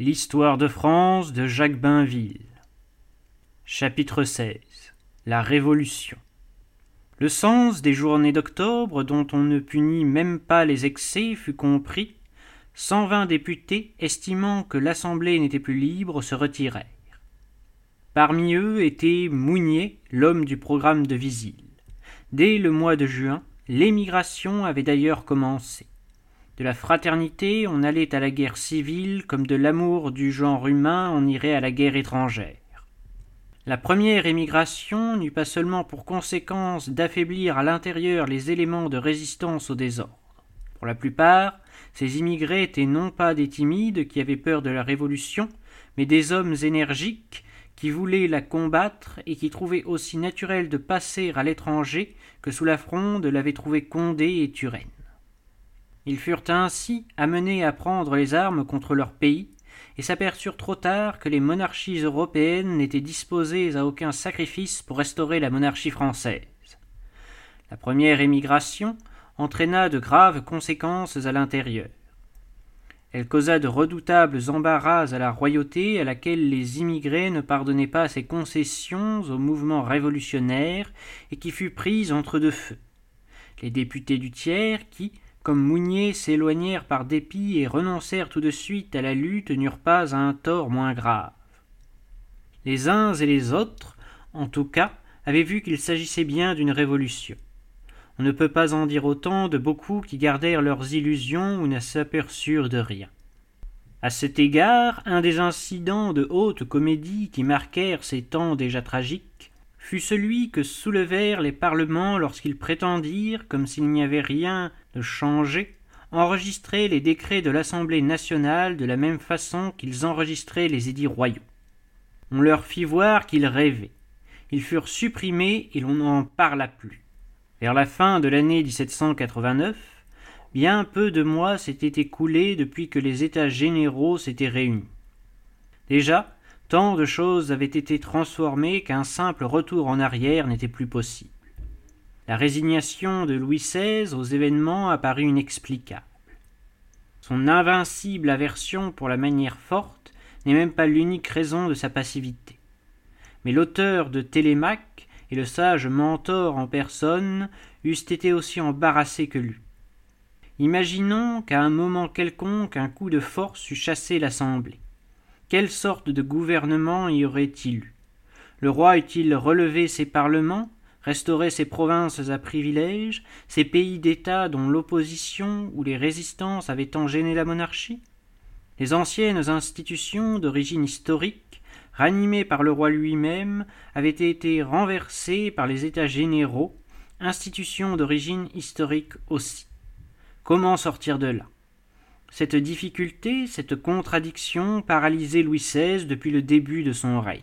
L'histoire de France de Jacques Bainville. Chapitre XVI. La Révolution. Le sens des journées d'octobre, dont on ne punit même pas les excès, fut compris. Cent vingt députés, estimant que l'Assemblée n'était plus libre, se retirèrent. Parmi eux était Mounier, l'homme du programme de Visile. Dès le mois de juin, l'émigration avait d'ailleurs commencé. De la fraternité, on allait à la guerre civile, comme de l'amour du genre humain, on irait à la guerre étrangère. La première émigration n'eut pas seulement pour conséquence d'affaiblir à l'intérieur les éléments de résistance au désordre. Pour la plupart, ces immigrés étaient non pas des timides qui avaient peur de la révolution, mais des hommes énergiques qui voulaient la combattre et qui trouvaient aussi naturel de passer à l'étranger que sous la fronde l'avaient trouvé Condé et Turenne. Ils furent ainsi amenés à prendre les armes contre leur pays, et s'aperçurent trop tard que les monarchies européennes n'étaient disposées à aucun sacrifice pour restaurer la monarchie française. La première émigration entraîna de graves conséquences à l'intérieur. Elle causa de redoutables embarras à la royauté à laquelle les immigrés ne pardonnaient pas ses concessions au mouvement révolutionnaire et qui fut prise entre deux feux. Les députés du tiers qui, comme Mounier s'éloignèrent par dépit et renoncèrent tout de suite à la lutte n'eurent pas un tort moins grave. Les uns et les autres, en tout cas, avaient vu qu'il s'agissait bien d'une révolution. On ne peut pas en dire autant de beaucoup qui gardèrent leurs illusions ou ne s'aperçurent de rien. À cet égard, un des incidents de haute comédie qui marquèrent ces temps déjà tragiques fut celui que soulevèrent les parlements lorsqu'ils prétendirent, comme s'il n'y avait rien de changé, enregistrer les décrets de l'Assemblée nationale de la même façon qu'ils enregistraient les édits royaux. On leur fit voir qu'ils rêvaient. Ils furent supprimés et l'on n'en parla plus. Vers la fin de l'année 1789, bien peu de mois s'étaient écoulés depuis que les États généraux s'étaient réunis. Déjà, Tant de choses avaient été transformées qu'un simple retour en arrière n'était plus possible. La résignation de Louis XVI aux événements apparut inexplicable. Son invincible aversion pour la manière forte n'est même pas l'unique raison de sa passivité. Mais l'auteur de Télémaque et le sage mentor en personne eussent été aussi embarrassés que lui. Imaginons qu'à un moment quelconque un coup de force eût chassé l'Assemblée. Quelle sorte de gouvernement y aurait-il eu? Le roi eût-il relevé ses parlements, restauré ses provinces à privilèges, ces pays d'État dont l'opposition ou les résistances avaient tant gêné la monarchie? Les anciennes institutions d'origine historique, ranimées par le roi lui-même, avaient été renversées par les États généraux, institutions d'origine historique aussi. Comment sortir de là? Cette difficulté, cette contradiction paralysait Louis XVI depuis le début de son règne.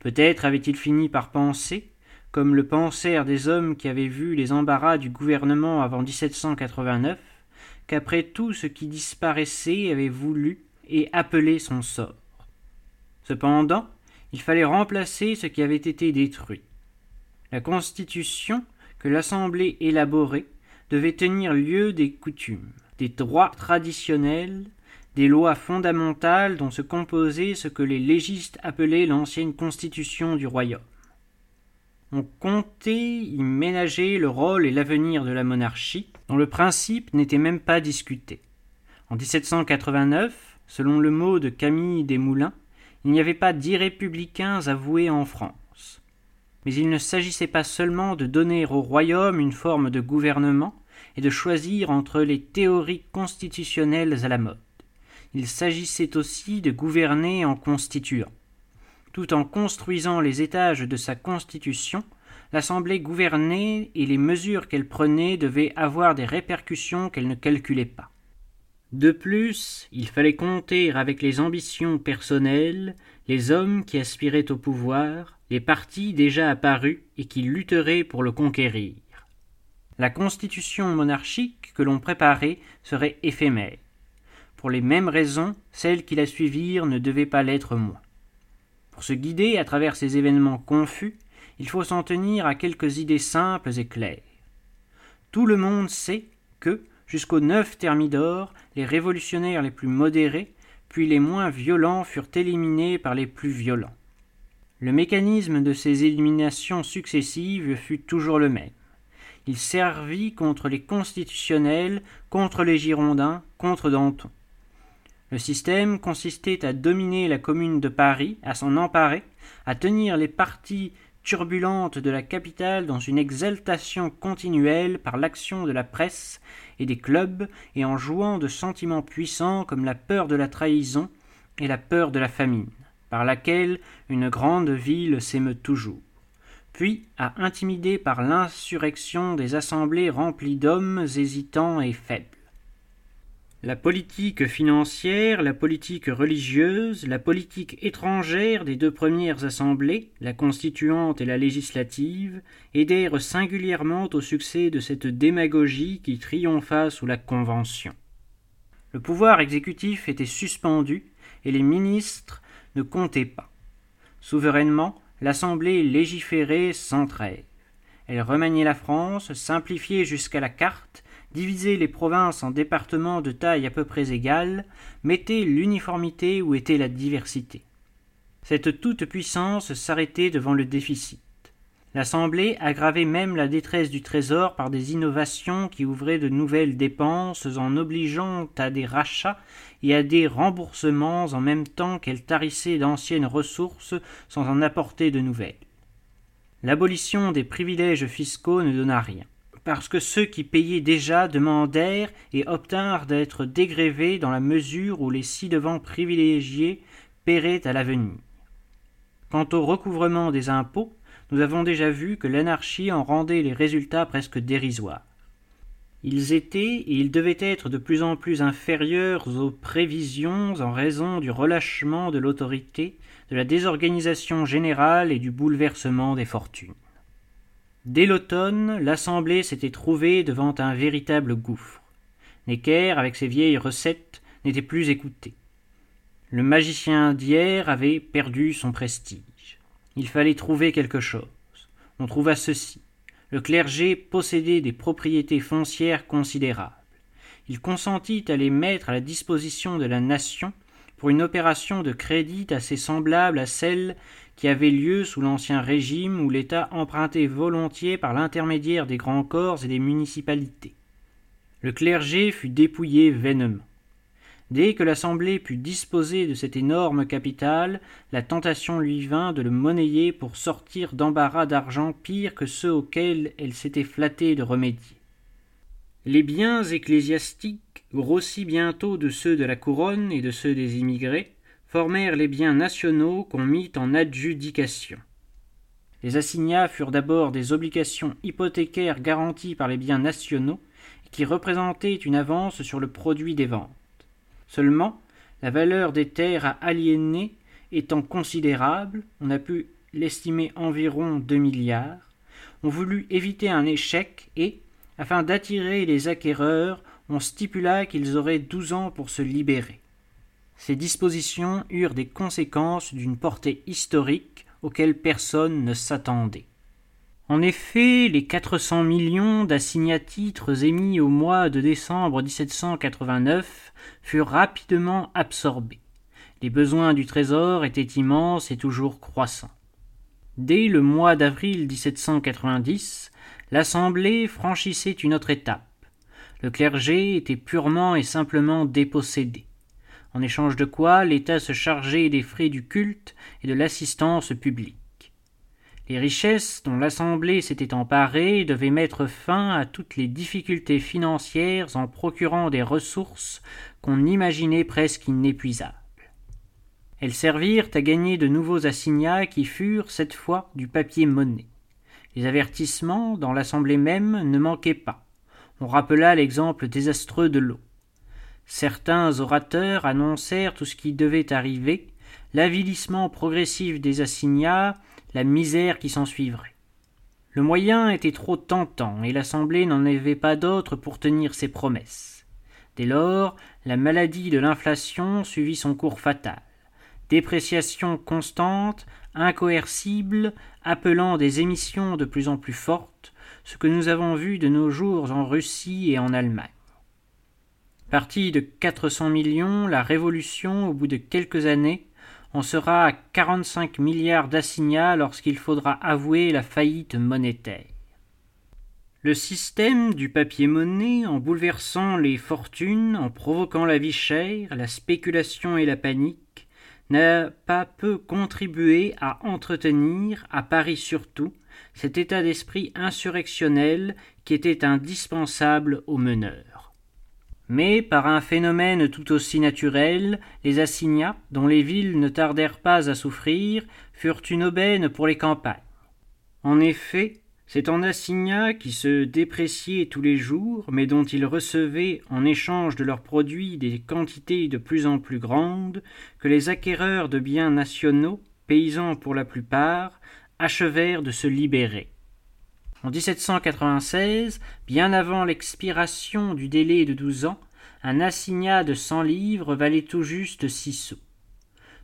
Peut-être avait-il fini par penser, comme le pensèrent des hommes qui avaient vu les embarras du gouvernement avant 1789, qu'après tout ce qui disparaissait avait voulu et appelé son sort. Cependant, il fallait remplacer ce qui avait été détruit. La Constitution que l'Assemblée élaborait devait tenir lieu des coutumes des droits traditionnels, des lois fondamentales dont se composait ce que les légistes appelaient l'ancienne constitution du royaume. On comptait y ménager le rôle et l'avenir de la monarchie, dont le principe n'était même pas discuté. En 1789, selon le mot de Camille Desmoulins, il n'y avait pas d'irrépublicains avoués en France. Mais il ne s'agissait pas seulement de donner au royaume une forme de gouvernement, et de choisir entre les théories constitutionnelles à la mode. Il s'agissait aussi de gouverner en constituant. Tout en construisant les étages de sa constitution, l'Assemblée gouvernait et les mesures qu'elle prenait devaient avoir des répercussions qu'elle ne calculait pas. De plus, il fallait compter avec les ambitions personnelles, les hommes qui aspiraient au pouvoir, les partis déjà apparus et qui lutteraient pour le conquérir. La constitution monarchique que l'on préparait serait éphémère. Pour les mêmes raisons, celles qui la suivirent ne devaient pas l'être moins. Pour se guider à travers ces événements confus, il faut s'en tenir à quelques idées simples et claires. Tout le monde sait que, jusqu'au 9 Thermidor, les révolutionnaires les plus modérés puis les moins violents furent éliminés par les plus violents. Le mécanisme de ces éliminations successives fut toujours le même. Il servit contre les constitutionnels, contre les Girondins, contre Danton. Le système consistait à dominer la commune de Paris, à s'en emparer, à tenir les parties turbulentes de la capitale dans une exaltation continuelle par l'action de la presse et des clubs et en jouant de sentiments puissants comme la peur de la trahison et la peur de la famine, par laquelle une grande ville s'émeut toujours puis à intimider par l'insurrection des assemblées remplies d'hommes hésitants et faibles. La politique financière, la politique religieuse, la politique étrangère des deux premières assemblées, la constituante et la législative, aidèrent singulièrement au succès de cette démagogie qui triompha sous la Convention. Le pouvoir exécutif était suspendu et les ministres ne comptaient pas. Souverainement, l'Assemblée légiférait sans trêve. Elle remaniait la France, simplifiait jusqu'à la carte, divisait les provinces en départements de taille à peu près égale, mettait l'uniformité où était la diversité. Cette toute-puissance s'arrêtait devant le déficit. L'Assemblée aggravait même la détresse du Trésor par des innovations qui ouvraient de nouvelles dépenses en obligeant à des rachats et à des remboursements en même temps qu'elle tarissait d'anciennes ressources sans en apporter de nouvelles. L'abolition des privilèges fiscaux ne donna rien, parce que ceux qui payaient déjà demandèrent et obtinrent d'être dégrévés dans la mesure où les ci-devant privilégiés paieraient à l'avenir. Quant au recouvrement des impôts, nous avons déjà vu que l'anarchie en rendait les résultats presque dérisoires. Ils étaient et ils devaient être de plus en plus inférieurs aux prévisions en raison du relâchement de l'autorité, de la désorganisation générale et du bouleversement des fortunes. Dès l'automne, l'Assemblée s'était trouvée devant un véritable gouffre. Necker, avec ses vieilles recettes, n'était plus écouté. Le magicien d'hier avait perdu son prestige. Il fallait trouver quelque chose. On trouva ceci le clergé possédait des propriétés foncières considérables. Il consentit à les mettre à la disposition de la nation pour une opération de crédit assez semblable à celle qui avait lieu sous l'Ancien Régime où l'État empruntait volontiers par l'intermédiaire des grands corps et des municipalités. Le clergé fut dépouillé vainement. Dès que l'Assemblée put disposer de cet énorme capital, la tentation lui vint de le monnayer pour sortir d'embarras d'argent pires que ceux auxquels elle s'était flattée de remédier. Les biens ecclésiastiques, grossis bientôt de ceux de la couronne et de ceux des immigrés, formèrent les biens nationaux qu'on mit en adjudication. Les assignats furent d'abord des obligations hypothécaires garanties par les biens nationaux qui représentaient une avance sur le produit des ventes. Seulement, la valeur des terres à aliéner étant considérable, on a pu l'estimer environ deux milliards, on voulut éviter un échec et, afin d'attirer les acquéreurs, on stipula qu'ils auraient douze ans pour se libérer. Ces dispositions eurent des conséquences d'une portée historique auxquelles personne ne s'attendait. En effet, les 400 millions d'assignats-titres émis au mois de décembre 1789 furent rapidement absorbés. Les besoins du Trésor étaient immenses et toujours croissants. Dès le mois d'avril 1790, l'Assemblée franchissait une autre étape. Le clergé était purement et simplement dépossédé, en échange de quoi l'État se chargeait des frais du culte et de l'assistance publique. Les richesses dont l'Assemblée s'était emparée devaient mettre fin à toutes les difficultés financières en procurant des ressources qu'on imaginait presque inépuisables. Elles servirent à gagner de nouveaux assignats qui furent, cette fois, du papier monnaie. Les avertissements, dans l'Assemblée même, ne manquaient pas. On rappela l'exemple désastreux de l'eau. Certains orateurs annoncèrent tout ce qui devait arriver, l'avilissement progressif des assignats, la misère qui s'ensuivrait. Le moyen était trop tentant, et l'Assemblée n'en avait pas d'autre pour tenir ses promesses. Dès lors, la maladie de l'inflation suivit son cours fatal. Dépréciation constante, incoercible, appelant des émissions de plus en plus fortes, ce que nous avons vu de nos jours en Russie et en Allemagne. Partie de 400 millions, la Révolution, au bout de quelques années, en sera à 45 milliards d'assignats lorsqu'il faudra avouer la faillite monétaire. Le système du papier-monnaie, en bouleversant les fortunes, en provoquant la vie chère, la spéculation et la panique, n'a pas peu contribué à entretenir, à Paris surtout, cet état d'esprit insurrectionnel qui était indispensable aux meneurs. Mais par un phénomène tout aussi naturel, les assignats, dont les villes ne tardèrent pas à souffrir, furent une aubaine pour les campagnes. En effet, c'est en assignats qui se dépréciaient tous les jours, mais dont ils recevaient en échange de leurs produits des quantités de plus en plus grandes, que les acquéreurs de biens nationaux, paysans pour la plupart, achevèrent de se libérer. En 1796, bien avant l'expiration du délai de douze ans, un assignat de cent livres valait tout juste six sous.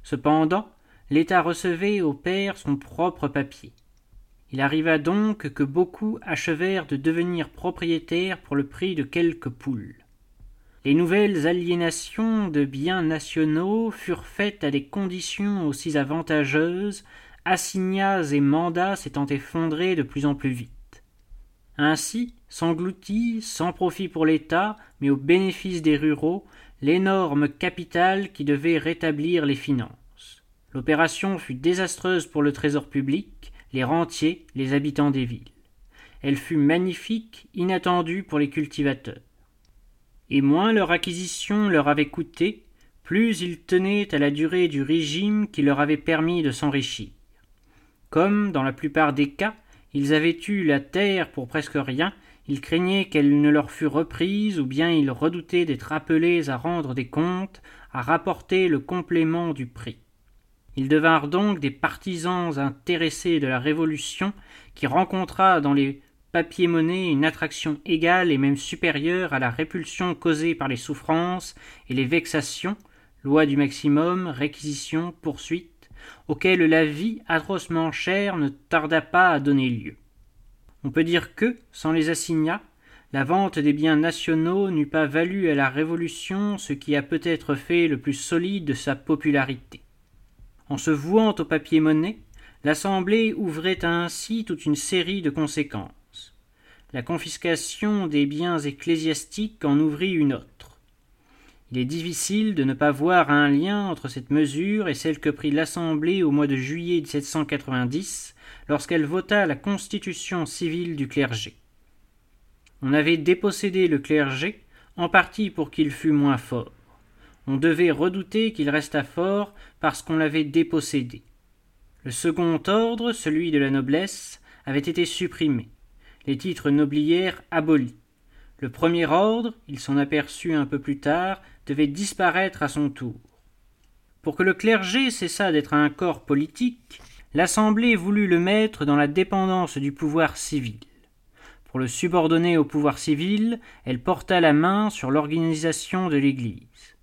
Cependant, l'État recevait au père son propre papier. Il arriva donc que beaucoup achevèrent de devenir propriétaires pour le prix de quelques poules. Les nouvelles aliénations de biens nationaux furent faites à des conditions aussi avantageuses assignats et mandats s'étant effondrés de plus en plus vite. Ainsi s'engloutit, sans profit pour l'État, mais au bénéfice des ruraux, l'énorme capital qui devait rétablir les finances. L'opération fut désastreuse pour le trésor public, les rentiers, les habitants des villes. Elle fut magnifique, inattendue pour les cultivateurs. Et moins leur acquisition leur avait coûté, plus ils tenaient à la durée du régime qui leur avait permis de s'enrichir. Comme, dans la plupart des cas, ils avaient eu la terre pour presque rien, ils craignaient qu'elle ne leur fût reprise, ou bien ils redoutaient d'être appelés à rendre des comptes, à rapporter le complément du prix. Ils devinrent donc des partisans intéressés de la Révolution, qui rencontra dans les papiers-monnaies une attraction égale et même supérieure à la répulsion causée par les souffrances et les vexations, loi du maximum, réquisition, poursuite, auquel la vie atrocement chère ne tarda pas à donner lieu. On peut dire que, sans les assignats, la vente des biens nationaux n'eût pas valu à la Révolution ce qui a peut-être fait le plus solide de sa popularité. En se vouant au papier-monnaie, l'Assemblée ouvrait ainsi toute une série de conséquences. La confiscation des biens ecclésiastiques en ouvrit une autre. Il est difficile de ne pas voir un lien entre cette mesure et celle que prit l'Assemblée au mois de juillet 1790, lorsqu'elle vota la constitution civile du clergé. On avait dépossédé le clergé, en partie pour qu'il fût moins fort. On devait redouter qu'il restât fort parce qu'on l'avait dépossédé. Le second ordre, celui de la noblesse, avait été supprimé, les titres nobiliaires abolis. Le premier ordre, il s'en aperçut un peu plus tard, devait disparaître à son tour. Pour que le clergé cessât d'être un corps politique, l'Assemblée voulut le mettre dans la dépendance du pouvoir civil. Pour le subordonner au pouvoir civil, elle porta la main sur l'organisation de l'Église.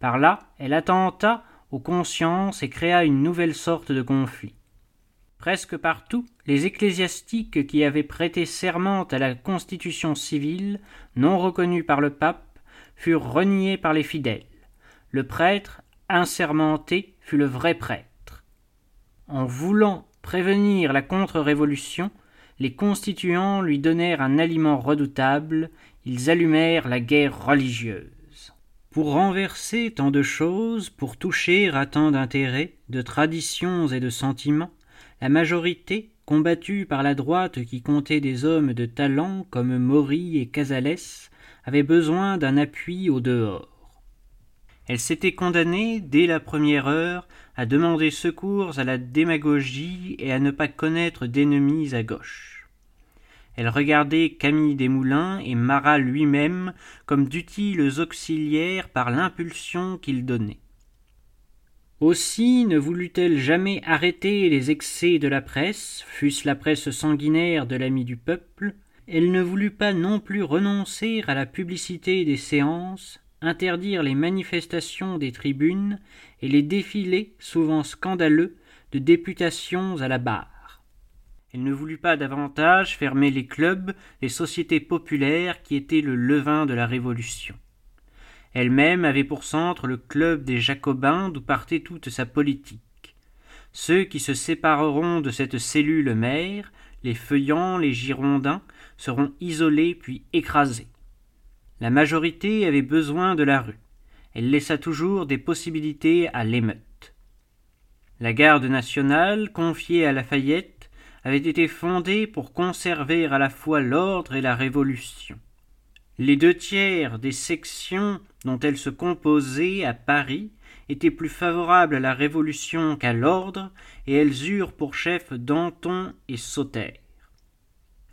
Par là, elle attenta aux consciences et créa une nouvelle sorte de conflit. Presque partout, les ecclésiastiques qui avaient prêté serment à la constitution civile, non reconnue par le pape, furent reniés par les fidèles. Le prêtre, insermenté, fut le vrai prêtre. En voulant prévenir la contre-révolution, les constituants lui donnèrent un aliment redoutable, ils allumèrent la guerre religieuse. Pour renverser tant de choses, pour toucher à tant d'intérêts, de traditions et de sentiments, la majorité, combattue par la droite qui comptait des hommes de talent comme Maury et Casales, avait besoin d'un appui au dehors. Elle s'était condamnée, dès la première heure, à demander secours à la démagogie et à ne pas connaître d'ennemis à gauche. Elle regardait Camille Desmoulins et Marat lui-même comme d'utiles auxiliaires par l'impulsion qu'ils donnaient. Aussi ne voulut-elle jamais arrêter les excès de la presse, fût-ce la presse sanguinaire de l'ami du peuple, elle ne voulut pas non plus renoncer à la publicité des séances, interdire les manifestations des tribunes et les défilés, souvent scandaleux, de députations à la barre. Elle ne voulut pas davantage fermer les clubs, les sociétés populaires qui étaient le levain de la Révolution. Elle-même avait pour centre le club des Jacobins d'où partait toute sa politique. Ceux qui se sépareront de cette cellule mère, les feuillants, les girondins, seront isolés puis écrasés. La majorité avait besoin de la rue. Elle laissa toujours des possibilités à l'émeute. La garde nationale, confiée à Lafayette, avait été fondée pour conserver à la fois l'ordre et la révolution. Les deux tiers des sections dont elle se composait à Paris étaient plus favorables à la Révolution qu'à l'ordre, et elles eurent pour chef Danton et Sauterre.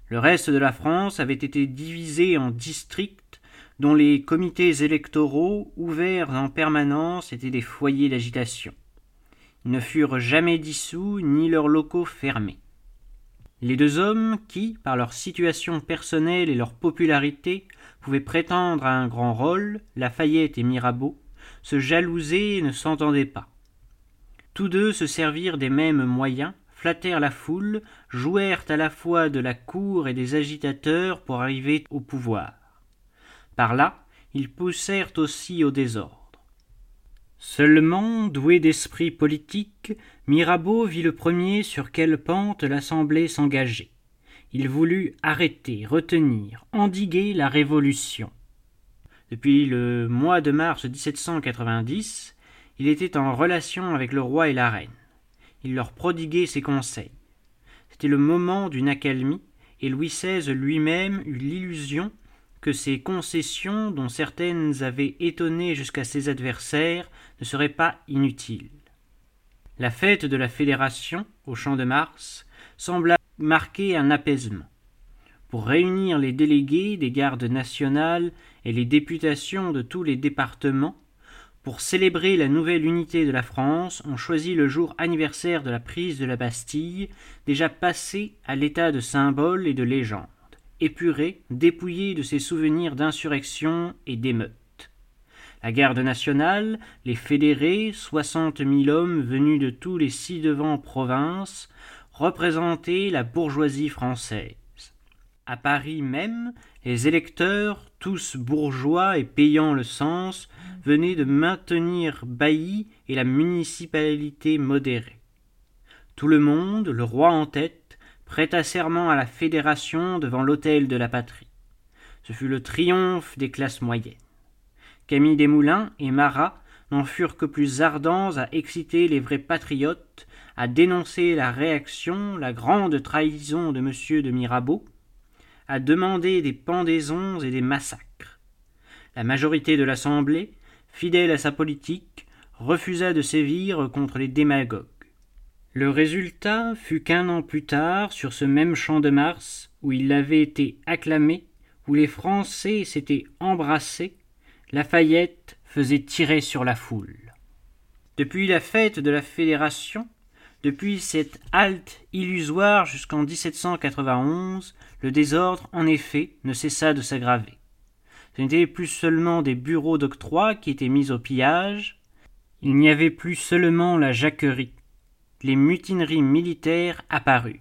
Le reste de la France avait été divisé en districts dont les comités électoraux, ouverts en permanence, étaient des foyers d'agitation. Ils ne furent jamais dissous ni leurs locaux fermés. Les deux hommes qui, par leur situation personnelle et leur popularité, pouvaient prétendre à un grand rôle, Lafayette et Mirabeau, se jalousaient et ne s'entendaient pas. Tous deux se servirent des mêmes moyens, flattèrent la foule, jouèrent à la fois de la cour et des agitateurs pour arriver au pouvoir. Par là, ils poussèrent aussi au désordre. Seulement, doué d'esprit politique, Mirabeau vit le premier sur quelle pente l'Assemblée s'engageait. Il voulut arrêter, retenir, endiguer la Révolution. Depuis le mois de mars 1790, il était en relation avec le roi et la reine. Il leur prodiguait ses conseils. C'était le moment d'une accalmie, et Louis XVI lui-même eut l'illusion que ces concessions, dont certaines avaient étonné jusqu'à ses adversaires, ne seraient pas inutiles. La fête de la Fédération, au Champ de Mars, sembla marquer un apaisement. Pour réunir les délégués des gardes nationales et les députations de tous les départements, pour célébrer la nouvelle unité de la France, on choisit le jour anniversaire de la prise de la Bastille, déjà passé à l'état de symbole et de légende, épuré, dépouillé de ses souvenirs d'insurrection et d'émeute. La garde nationale, les fédérés, soixante mille hommes venus de tous les ci-devant provinces, représentaient la bourgeoisie française. À Paris même, les électeurs, tous bourgeois et payant le sens, venaient de maintenir Bailly et la municipalité modérée. Tout le monde, le roi en tête, prêta serment à la fédération devant l'autel de la patrie. Ce fut le triomphe des classes moyennes. Camille Desmoulins et Marat n'en furent que plus ardents à exciter les vrais patriotes, à dénoncer la réaction, la grande trahison de M. de Mirabeau, à demander des pendaisons et des massacres. La majorité de l'Assemblée, fidèle à sa politique, refusa de sévir contre les démagogues. Le résultat fut qu'un an plus tard, sur ce même champ de Mars, où il avait été acclamé, où les Français s'étaient embrassés, Lafayette faisait tirer sur la foule. Depuis la fête de la Fédération, depuis cette halte illusoire jusqu'en 1791, le désordre, en effet, ne cessa de s'aggraver. Ce n'étaient plus seulement des bureaux d'octroi qui étaient mis au pillage, il n'y avait plus seulement la jacquerie. Les mutineries militaires apparurent.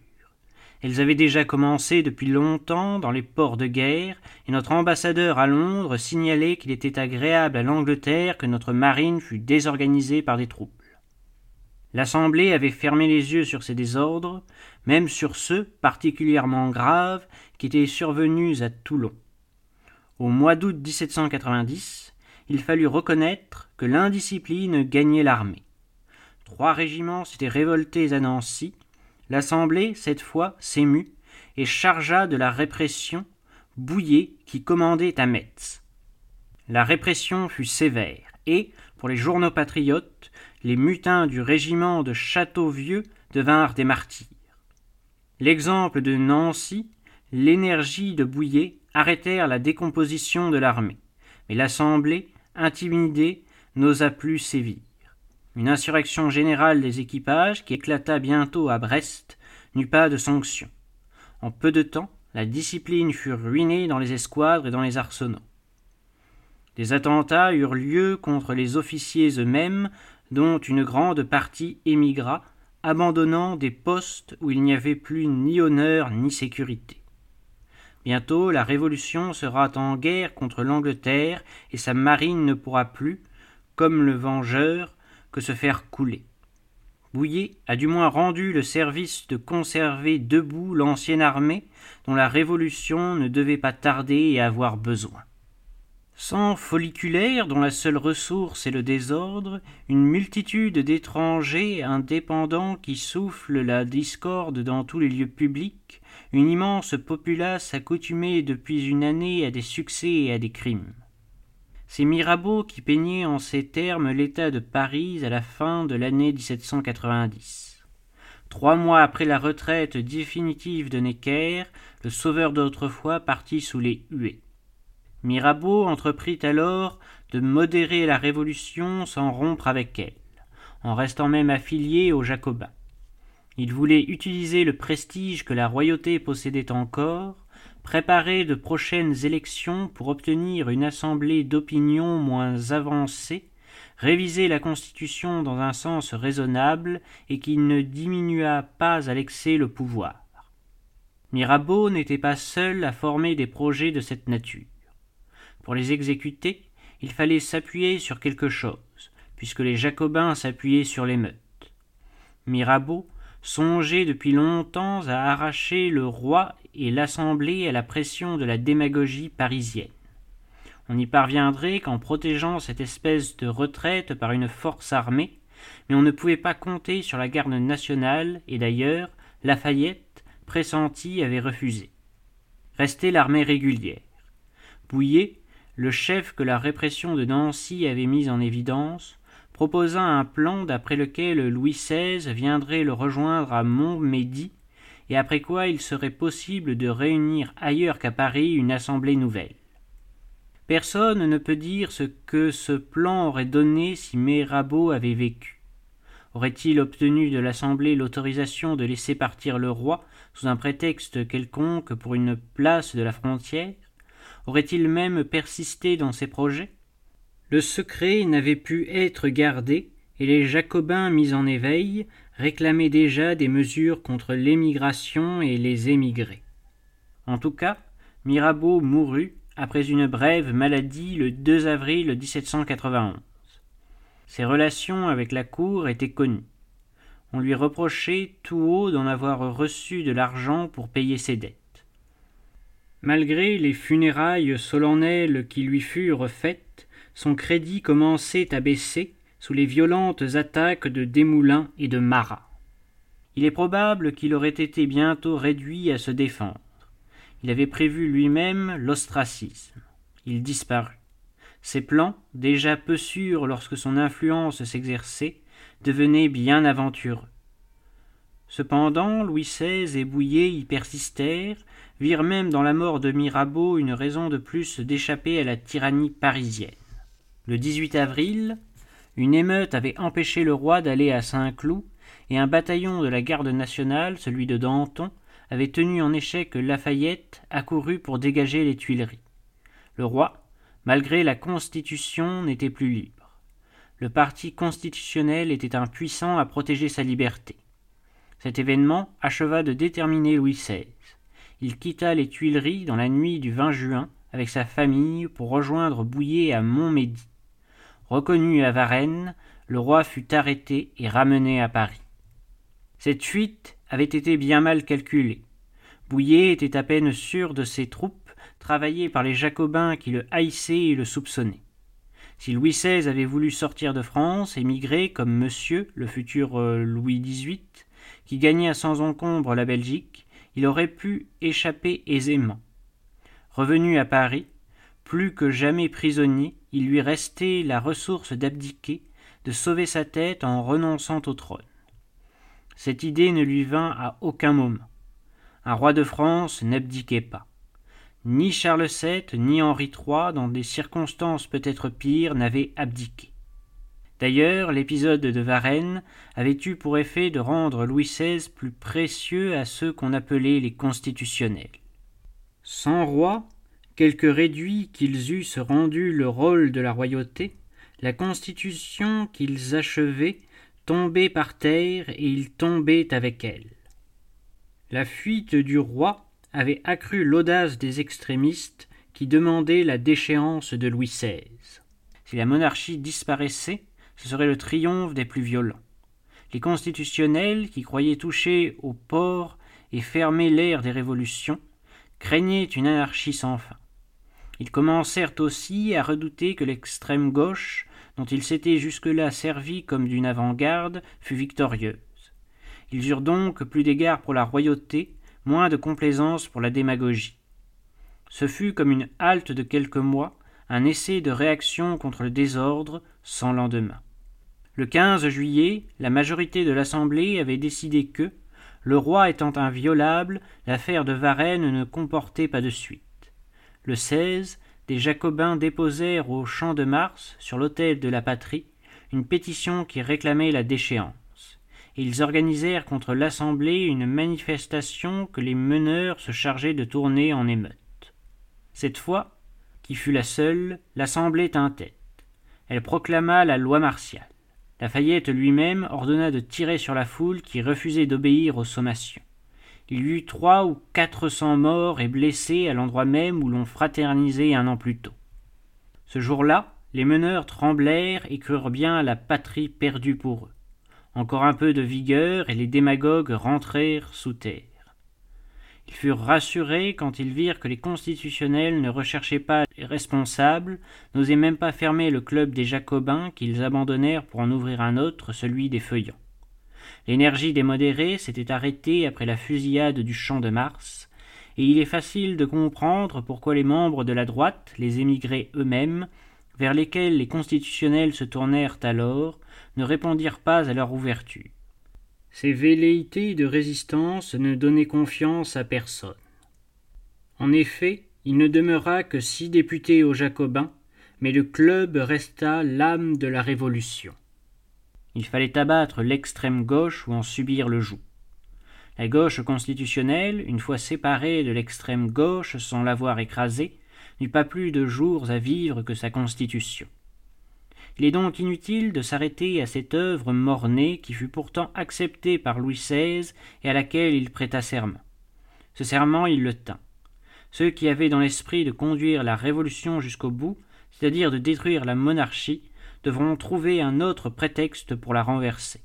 Elles avaient déjà commencé depuis longtemps dans les ports de guerre, et notre ambassadeur à Londres signalait qu'il était agréable à l'Angleterre que notre marine fût désorganisée par des troupes. L'Assemblée avait fermé les yeux sur ces désordres, même sur ceux particulièrement graves qui étaient survenus à Toulon. Au mois d'août 1790, il fallut reconnaître que l'indiscipline gagnait l'armée. Trois régiments s'étaient révoltés à Nancy. L'Assemblée, cette fois, s'émut et chargea de la répression Bouillet qui commandait à Metz. La répression fut sévère et, pour les journaux patriotes, les mutins du régiment de Châteauvieux devinrent des martyrs. L'exemple de Nancy, l'énergie de Bouillet arrêtèrent la décomposition de l'armée, mais l'Assemblée, intimidée, n'osa plus sévir. Une insurrection générale des équipages, qui éclata bientôt à Brest, n'eut pas de sanction. En peu de temps, la discipline fut ruinée dans les escadres et dans les arsenaux. Des attentats eurent lieu contre les officiers eux-mêmes dont une grande partie émigra, abandonnant des postes où il n'y avait plus ni honneur ni sécurité. Bientôt la Révolution sera en guerre contre l'Angleterre, et sa marine ne pourra plus, comme le Vengeur, que se faire couler. Bouillet a du moins rendu le service de conserver debout l'ancienne armée dont la Révolution ne devait pas tarder et avoir besoin. Sans folliculaires dont la seule ressource est le désordre, une multitude d'étrangers indépendants qui soufflent la discorde dans tous les lieux publics, une immense populace accoutumée depuis une année à des succès et à des crimes. C'est Mirabeau qui peignait en ces termes l'état de Paris à la fin de l'année 1790. Trois mois après la retraite définitive de Necker, le sauveur d'autrefois partit sous les huées. Mirabeau entreprit alors de modérer la Révolution sans rompre avec elle, en restant même affilié aux Jacobins. Il voulait utiliser le prestige que la royauté possédait encore, préparer de prochaines élections pour obtenir une assemblée d'opinion moins avancée, réviser la Constitution dans un sens raisonnable et qui ne diminuât pas à l'excès le pouvoir. Mirabeau n'était pas seul à former des projets de cette nature. Pour les exécuter, il fallait s'appuyer sur quelque chose, puisque les Jacobins s'appuyaient sur l'émeute. Mirabeau songeait depuis longtemps à arracher le roi et l'Assemblée à la pression de la démagogie parisienne. On n'y parviendrait qu'en protégeant cette espèce de retraite par une force armée, mais on ne pouvait pas compter sur la garde nationale, et d'ailleurs, Lafayette, pressenti, avait refusé. Restait l'armée régulière. Bouillet, le chef que la répression de Nancy avait mis en évidence, proposa un plan d'après lequel Louis XVI viendrait le rejoindre à Montmédy, et après quoi il serait possible de réunir ailleurs qu'à Paris une assemblée nouvelle. Personne ne peut dire ce que ce plan aurait donné si Mirabeau avait vécu. Aurait-il obtenu de l'Assemblée l'autorisation de laisser partir le roi sous un prétexte quelconque pour une place de la frontière? Aurait-il même persisté dans ses projets? Le secret n'avait pu être gardé, et les Jacobins mis en éveil réclamaient déjà des mesures contre l'émigration et les émigrés. En tout cas, Mirabeau mourut après une brève maladie le 2 avril 1791. Ses relations avec la cour étaient connues. On lui reprochait tout haut d'en avoir reçu de l'argent pour payer ses dettes. Malgré les funérailles solennelles qui lui furent faites, son crédit commençait à baisser sous les violentes attaques de Desmoulins et de Marat. Il est probable qu'il aurait été bientôt réduit à se défendre. Il avait prévu lui-même l'ostracisme. Il disparut. Ses plans, déjà peu sûrs lorsque son influence s'exerçait, devenaient bien aventureux. Cependant, Louis XVI et Bouillet y persistèrent, virent même dans la mort de Mirabeau une raison de plus d'échapper à la tyrannie parisienne. Le 18 avril, une émeute avait empêché le roi d'aller à Saint-Cloud, et un bataillon de la garde nationale, celui de Danton, avait tenu en échec Lafayette, accouru pour dégager les Tuileries. Le roi, malgré la Constitution, n'était plus libre. Le parti constitutionnel était impuissant à protéger sa liberté. Cet événement acheva de déterminer Louis XVI il quitta les Tuileries dans la nuit du 20 juin avec sa famille pour rejoindre Bouillé à Montmédy. Reconnu à Varennes, le roi fut arrêté et ramené à Paris. Cette fuite avait été bien mal calculée. Bouillé était à peine sûr de ses troupes, travaillées par les Jacobins qui le haïssaient et le soupçonnaient. Si Louis XVI avait voulu sortir de France, émigrer comme Monsieur, le futur euh, Louis XVIII, qui gagnait sans encombre la Belgique, il aurait pu échapper aisément. Revenu à Paris, plus que jamais prisonnier, il lui restait la ressource d'abdiquer, de sauver sa tête en renonçant au trône. Cette idée ne lui vint à aucun moment. Un roi de France n'abdiquait pas. Ni Charles VII, ni Henri III, dans des circonstances peut-être pires, n'avaient abdiqué. D'ailleurs, l'épisode de Varennes avait eu pour effet de rendre Louis XVI plus précieux à ceux qu'on appelait les constitutionnels. Sans roi, quelque réduits qu'ils eussent rendu le rôle de la royauté, la constitution qu'ils achevaient tombait par terre et ils tombaient avec elle. La fuite du roi avait accru l'audace des extrémistes qui demandaient la déchéance de Louis XVI. Si la monarchie disparaissait, ce serait le triomphe des plus violents. Les constitutionnels, qui croyaient toucher au port et fermer l'ère des révolutions, craignaient une anarchie sans fin. Ils commencèrent aussi à redouter que l'extrême gauche, dont ils s'étaient jusque-là servis comme d'une avant-garde, fût victorieuse. Ils eurent donc plus d'égard pour la royauté, moins de complaisance pour la démagogie. Ce fut comme une halte de quelques mois, un essai de réaction contre le désordre, sans lendemain. Le 15 juillet, la majorité de l'Assemblée avait décidé que, le roi étant inviolable, l'affaire de Varennes ne comportait pas de suite. Le 16, des Jacobins déposèrent au Champ de Mars, sur l'autel de la patrie, une pétition qui réclamait la déchéance ils organisèrent contre l'Assemblée une manifestation que les meneurs se chargeaient de tourner en émeute. Cette fois, qui fut la seule, l'Assemblée tint tête. Elle proclama la loi martiale. Lafayette lui-même ordonna de tirer sur la foule qui refusait d'obéir aux sommations. Il y eut trois ou quatre cents morts et blessés à l'endroit même où l'on fraternisait un an plus tôt. Ce jour-là, les meneurs tremblèrent et crurent bien la patrie perdue pour eux. Encore un peu de vigueur, et les démagogues rentrèrent sous terre. Ils furent rassurés quand ils virent que les constitutionnels ne recherchaient pas les responsables, n'osaient même pas fermer le club des Jacobins qu'ils abandonnèrent pour en ouvrir un autre, celui des Feuillants. L'énergie des modérés s'était arrêtée après la fusillade du champ de Mars, et il est facile de comprendre pourquoi les membres de la droite, les émigrés eux-mêmes, vers lesquels les constitutionnels se tournèrent alors, ne répondirent pas à leur ouverture. Ces velléités de résistance ne donnaient confiance à personne. En effet, il ne demeura que six députés aux Jacobins, mais le club resta l'âme de la Révolution. Il fallait abattre l'extrême gauche ou en subir le joug. La gauche constitutionnelle, une fois séparée de l'extrême gauche sans l'avoir écrasée, n'eut pas plus de jours à vivre que sa constitution. Il est donc inutile de s'arrêter à cette œuvre mornée qui fut pourtant acceptée par Louis XVI et à laquelle il prêta serment. Ce serment il le tint. Ceux qui avaient dans l'esprit de conduire la Révolution jusqu'au bout, c'est-à-dire de détruire la monarchie, devront trouver un autre prétexte pour la renverser.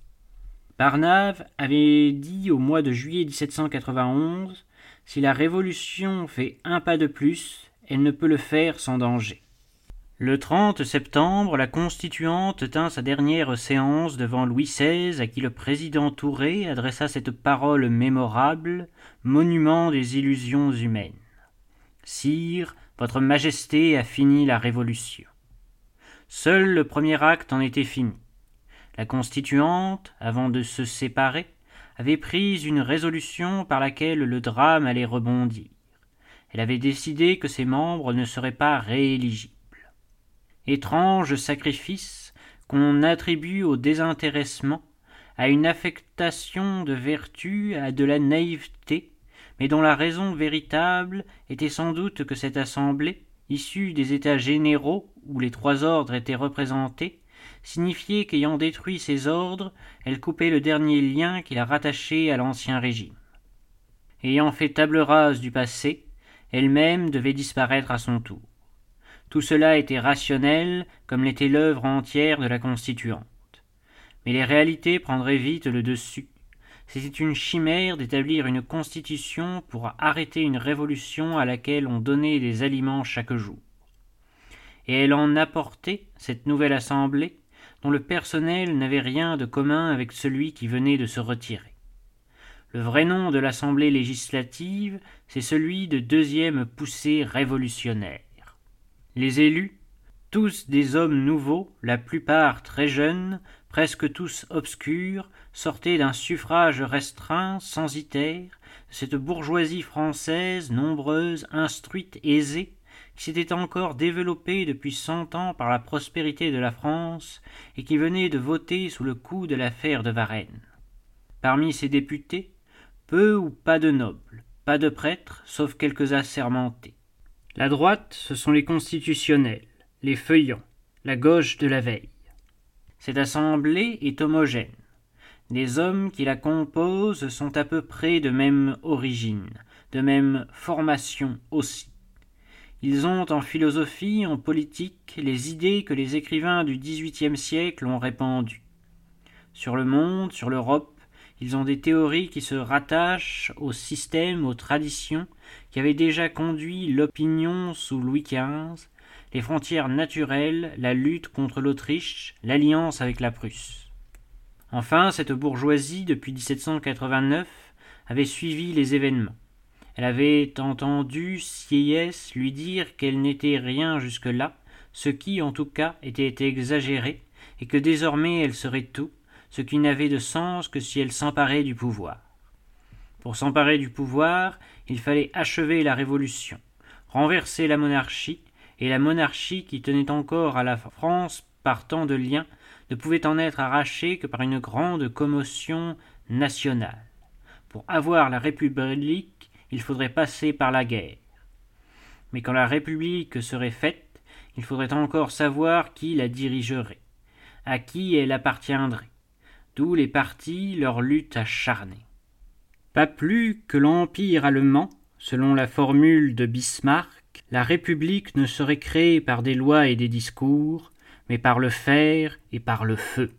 Barnave avait dit au mois de juillet 1791 Si la Révolution fait un pas de plus, elle ne peut le faire sans danger. Le 30 septembre, la Constituante tint sa dernière séance devant Louis XVI, à qui le président Touré adressa cette parole mémorable, monument des illusions humaines. Sire, votre Majesté a fini la Révolution. Seul le premier acte en était fini. La Constituante, avant de se séparer, avait pris une résolution par laquelle le drame allait rebondir. Elle avait décidé que ses membres ne seraient pas rééligibles étrange sacrifice qu'on attribue au désintéressement, à une affectation de vertu, à de la naïveté, mais dont la raison véritable était sans doute que cette assemblée, issue des États généraux où les trois ordres étaient représentés, signifiait qu'ayant détruit ces ordres, elle coupait le dernier lien qui la rattachait à l'ancien régime. Ayant fait table rase du passé, elle-même devait disparaître à son tour. Tout cela était rationnel, comme l'était l'œuvre entière de la Constituante. Mais les réalités prendraient vite le dessus. C'était une chimère d'établir une constitution pour arrêter une révolution à laquelle on donnait des aliments chaque jour. Et elle en apportait, cette nouvelle assemblée, dont le personnel n'avait rien de commun avec celui qui venait de se retirer. Le vrai nom de l'Assemblée législative, c'est celui de deuxième poussée révolutionnaire. Les élus, tous des hommes nouveaux, la plupart très jeunes, presque tous obscurs, sortaient d'un suffrage restreint, censitaire, cette bourgeoisie française, nombreuse, instruite, aisée, qui s'était encore développée depuis cent ans par la prospérité de la France, et qui venait de voter sous le coup de l'affaire de Varennes. Parmi ces députés, peu ou pas de nobles, pas de prêtres, sauf quelques assermentés. La droite, ce sont les constitutionnels, les feuillants, la gauche de la veille. Cette assemblée est homogène. Les hommes qui la composent sont à peu près de même origine, de même formation aussi. Ils ont en philosophie, en politique, les idées que les écrivains du XVIIIe siècle ont répandues. Sur le monde, sur l'Europe, ils ont des théories qui se rattachent au système, aux traditions, qui avaient déjà conduit l'opinion sous Louis XV, les frontières naturelles, la lutte contre l'Autriche, l'alliance avec la Prusse. Enfin, cette bourgeoisie, depuis 1789, avait suivi les événements. Elle avait entendu Sieyès lui dire qu'elle n'était rien jusque-là, ce qui, en tout cas, était exagéré, et que désormais elle serait tout, ce qui n'avait de sens que si elle s'emparait du pouvoir. Pour s'emparer du pouvoir, il fallait achever la révolution, renverser la monarchie, et la monarchie qui tenait encore à la France par tant de liens pouvait en être arrachée que par une grande commotion nationale. Pour avoir la République, il faudrait passer par la guerre. Mais quand la République serait faite, il faudrait encore savoir qui la dirigerait, à qui elle appartiendrait, d'où les partis leur lutte acharnée. Pas plus que l'Empire allemand, selon la formule de Bismarck, la République ne serait créée par des lois et des discours, mais par le fer et par le feu.